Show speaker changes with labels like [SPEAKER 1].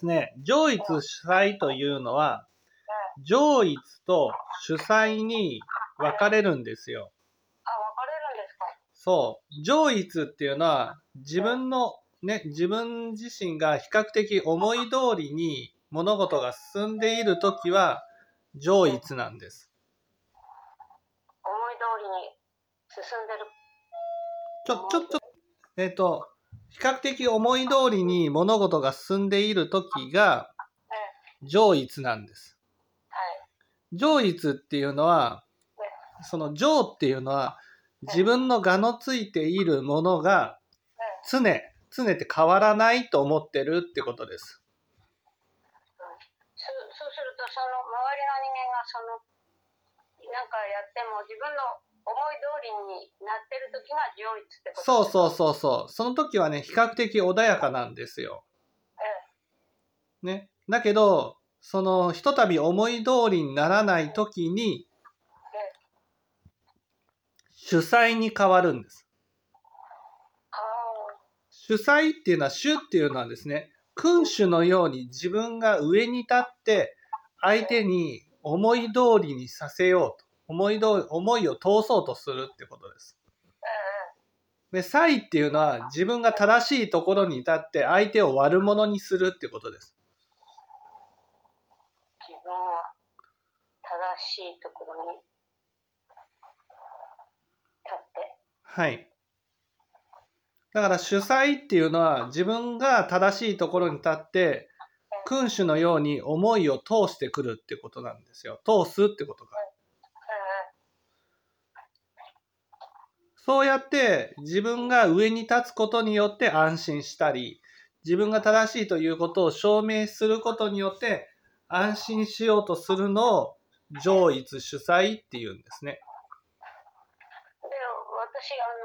[SPEAKER 1] ですね、上一主催というのは、上一と主催に分かれるんですよ。
[SPEAKER 2] あ、分かれるんですか？
[SPEAKER 1] そう。上一っていうのは、自分の、ね、自分自身が比較的思い通りに物事が進んでいるときは、上一なんです。
[SPEAKER 2] 思い通りに進んでる。
[SPEAKER 1] ちょ、ちょ、ちょ、えっ、と、比較的思い通りに物事が進んでいるときが、上一なんです。
[SPEAKER 2] はい。
[SPEAKER 1] 上一っていうのは、その上っていうのは、自分の我のついているものが常、常って変わらないと思ってるってことです。
[SPEAKER 2] そそうすると、その周りの人間がその、なんかやっても自分の思い通りになってる時が上一ってこと
[SPEAKER 1] そうそう
[SPEAKER 2] う。
[SPEAKER 1] そうそう。その時はね、比較的穏やかなんですよ。
[SPEAKER 2] え
[SPEAKER 1] ね。だけど、その、ひとたび思い通りにならない時に、主催に変わるんです。
[SPEAKER 2] あ
[SPEAKER 1] 主催っていうのは、主っていうのはですね、君主のように自分が上に立って、相手に思い通りにさせようと。思い通り、思いを通そうとするってことです。で、才っていうのは自分が正しいところに立って相手を悪者にするってことです。
[SPEAKER 2] え自分は正しいところに立って。
[SPEAKER 1] はい。だから主催っていうのは自分が正しいところに立って君主のように思いを通してくるってことなんですよ。通すってことが。
[SPEAKER 2] え
[SPEAKER 1] そうやって自分が上に立つことによって安心したり、自分が正しいということを証明することによって安心しようとするのを上一主催っていうんですね。
[SPEAKER 2] で、私、あ、